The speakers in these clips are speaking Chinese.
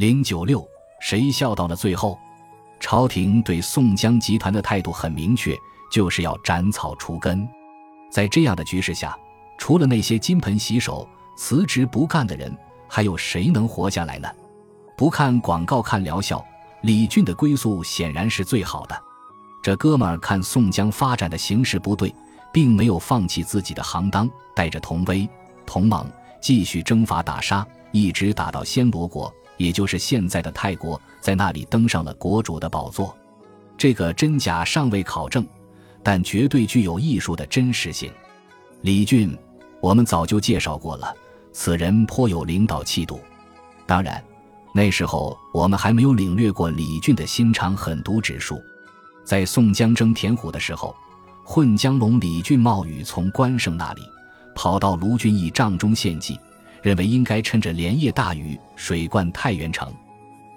零九六，谁笑到了最后？朝廷对宋江集团的态度很明确，就是要斩草除根。在这样的局势下，除了那些金盆洗手、辞职不干的人，还有谁能活下来呢？不看广告，看疗效，李俊的归宿显然是最好的。这哥们儿看宋江发展的形势不对，并没有放弃自己的行当，带着同威、同盟继续征伐打杀，一直打到暹罗国。也就是现在的泰国，在那里登上了国主的宝座，这个真假尚未考证，但绝对具有艺术的真实性。李俊，我们早就介绍过了，此人颇有领导气度。当然，那时候我们还没有领略过李俊的心肠狠毒指数。在宋江征田虎的时候，混江龙李俊冒雨从关胜那里跑到卢俊义帐中献计。认为应该趁着连夜大雨水灌太原城，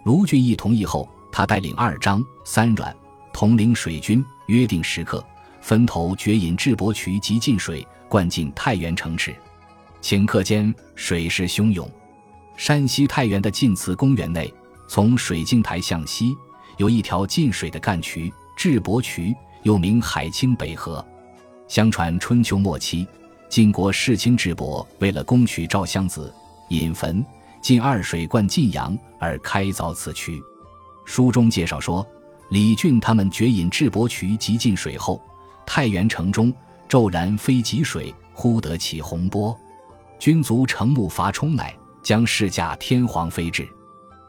卢俊义同意后，他带领二张、三阮统领水军，约定时刻分头掘引智伯渠及进水，灌进太原城池。顷刻间，水势汹涌。山西太原的晋祠公园内，从水镜台向西有一条进水的干渠——智伯渠，又名海清北河。相传春秋末期。晋国世卿智伯为了攻取赵襄子，引坟进二水灌晋阳而开凿此渠。书中介绍说，李俊他们掘引智伯渠及进水后，太原城中骤然飞急水，忽得起洪波，军卒乘木筏冲来，将士驾天皇飞至，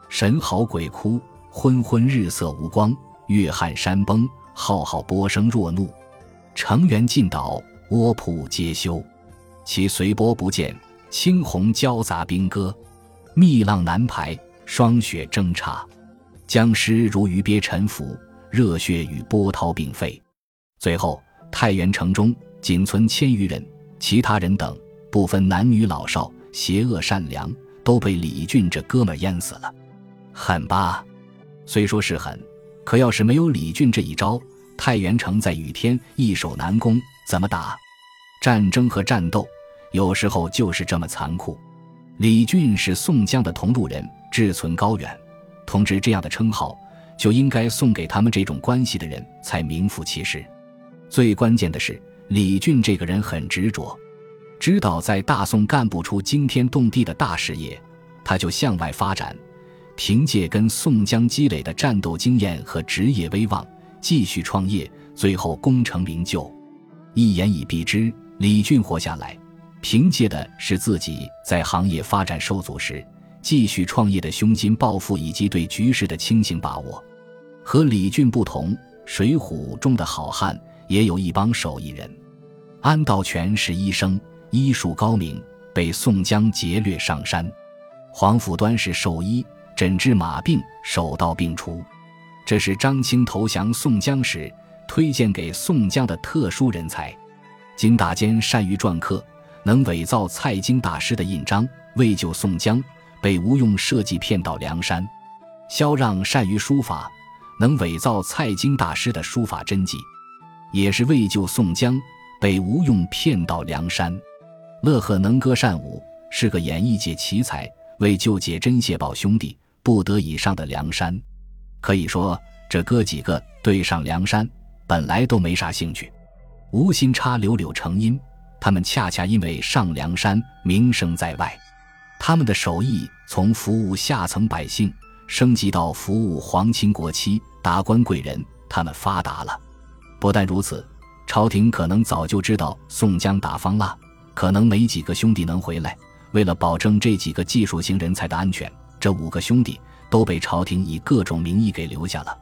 神嚎鬼哭，昏昏日色无光，月撼山崩，浩浩波声若怒，城垣尽倒，窝铺皆休。其随波不见，青红交杂兵戈，密浪难排，霜雪争插，僵尸如鱼鳖沉浮，热血与波涛并沸。最后，太原城中仅存千余人，其他人等不分男女老少，邪恶善良，都被李俊这哥们淹死了。狠吧？虽说是狠，可要是没有李俊这一招，太原城在雨天易守难攻，怎么打？战争和战斗。有时候就是这么残酷。李俊是宋江的同路人，志存高远，同志这样的称号就应该送给他们这种关系的人，才名副其实。最关键的是，李俊这个人很执着，知道在大宋干不出惊天动地的大事业，他就向外发展，凭借跟宋江积累的战斗经验和职业威望，继续创业，最后功成名就。一言以蔽之，李俊活下来。凭借的是自己在行业发展受阻时继续创业的胸襟抱负以及对局势的清醒把握。和李俊不同，《水浒》中的好汉也有一帮手艺人。安道全是医生，医术高明，被宋江劫掠上山；黄甫端是兽医，诊治马病，手到病除。这是张青投降宋江时推荐给宋江的特殊人才。金大坚善于篆刻。能伪造蔡京大师的印章，为救宋江，被吴用设计骗到梁山；萧让善于书法，能伪造蔡京大师的书法真迹，也是为救宋江，被吴用骗到梁山。乐和能歌善舞，是个演艺界奇才，为救解珍谢宝兄弟，不得已上的梁山。可以说，这哥几个对上梁山，本来都没啥兴趣。无心插柳柳成荫。他们恰恰因为上梁山名声在外，他们的手艺从服务下层百姓升级到服务皇亲国戚、达官贵人，他们发达了。不但如此，朝廷可能早就知道宋江打方腊，可能没几个兄弟能回来。为了保证这几个技术型人才的安全，这五个兄弟都被朝廷以各种名义给留下了。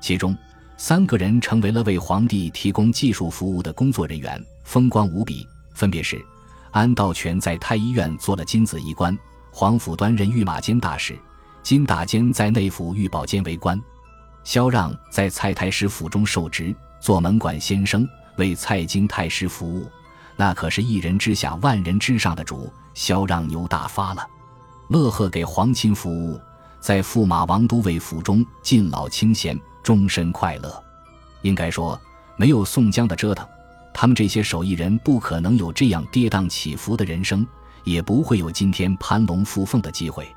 其中三个人成为了为皇帝提供技术服务的工作人员，风光无比。分别是安道全在太医院做了金子医官，黄甫端任御马监大使，金大坚在内府御宝监为官，萧让在蔡太师府中受职，做门管先生，为蔡京太师服务。那可是一人之下，万人之上的主。萧让牛大发了。乐呵给皇亲服务，在驸马王都尉府中尽老清闲，终身快乐。应该说，没有宋江的折腾。他们这些手艺人不可能有这样跌宕起伏的人生，也不会有今天攀龙附凤的机会。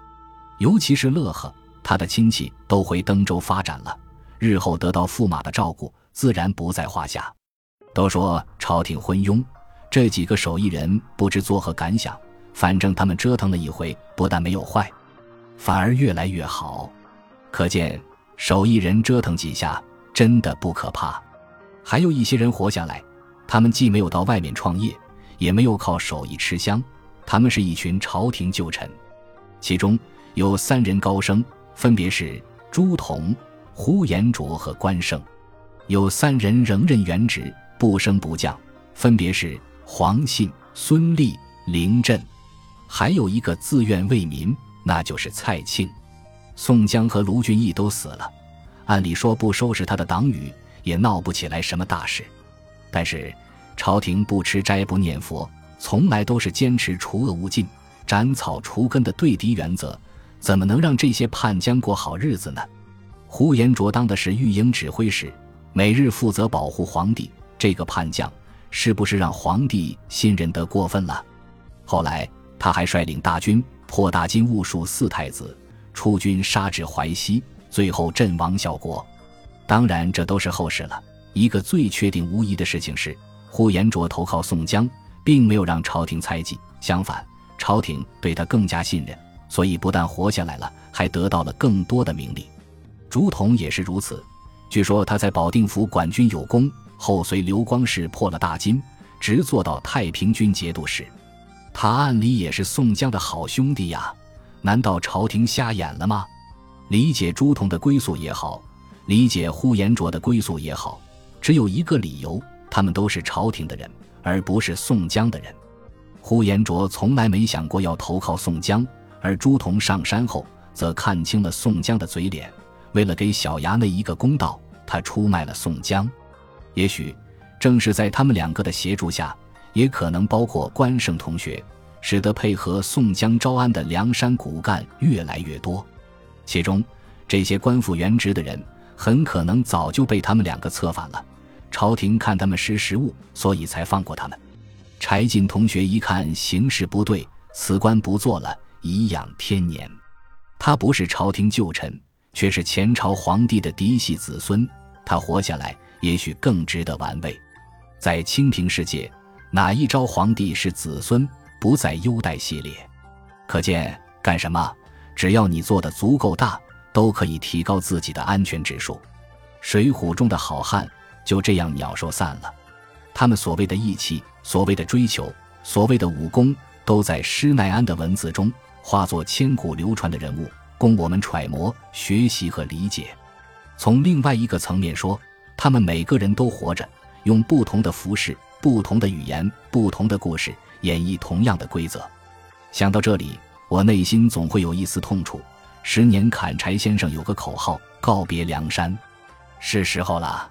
尤其是乐呵，他的亲戚都回登州发展了，日后得到驸马的照顾，自然不在话下。都说朝廷昏庸，这几个手艺人不知作何感想。反正他们折腾了一回，不但没有坏，反而越来越好。可见手艺人折腾几下真的不可怕。还有一些人活下来，他们既没有到外面创业，也没有靠手艺吃香，他们是一群朝廷旧臣，其中有三人高升，分别是朱仝、呼延灼和关胜；有三人仍任原职。不升不降，分别是黄信、孙立、凌振，还有一个自愿为民，那就是蔡庆。宋江和卢俊义都死了，按理说不收拾他的党羽，也闹不起来什么大事。但是朝廷不吃斋不念佛，从来都是坚持除恶务尽、斩草除根的对敌原则，怎么能让这些叛将过好日子呢？呼延灼当的是御营指挥使，每日负责保护皇帝。这个叛将是不是让皇帝信任得过分了？后来他还率领大军破大金兀术四太子，出军杀至淮西，最后阵亡效国。当然，这都是后事了。一个最确定无疑的事情是，呼延灼投靠宋江，并没有让朝廷猜忌，相反，朝廷对他更加信任，所以不但活下来了，还得到了更多的名利。竹筒也是如此。据说他在保定府管军有功。后随刘光世破了大金，直做到太平军节度使。他按理也是宋江的好兄弟呀，难道朝廷瞎眼了吗？理解朱仝的归宿也好，理解呼延灼的归宿也好，只有一个理由：他们都是朝廷的人，而不是宋江的人。呼延灼从来没想过要投靠宋江，而朱仝上山后，则看清了宋江的嘴脸，为了给小衙内一个公道，他出卖了宋江。也许，正是在他们两个的协助下，也可能包括关胜同学，使得配合宋江招安的梁山骨干越来越多。其中，这些官复原职的人，很可能早就被他们两个策反了。朝廷看他们识时务，所以才放过他们。柴进同学一看形势不对，辞官不做了，颐养天年。他不是朝廷旧臣，却是前朝皇帝的嫡系子孙。他活下来。也许更值得玩味，在清平世界，哪一朝皇帝是子孙不在优待系列？可见干什么，只要你做的足够大，都可以提高自己的安全指数。水浒中的好汉就这样鸟兽散了，他们所谓的义气、所谓的追求、所谓的武功，都在施耐庵的文字中化作千古流传的人物，供我们揣摩、学习和理解。从另外一个层面说，他们每个人都活着，用不同的服饰、不同的语言、不同的故事演绎同样的规则。想到这里，我内心总会有一丝痛楚。十年砍柴先生有个口号：告别梁山，是时候了。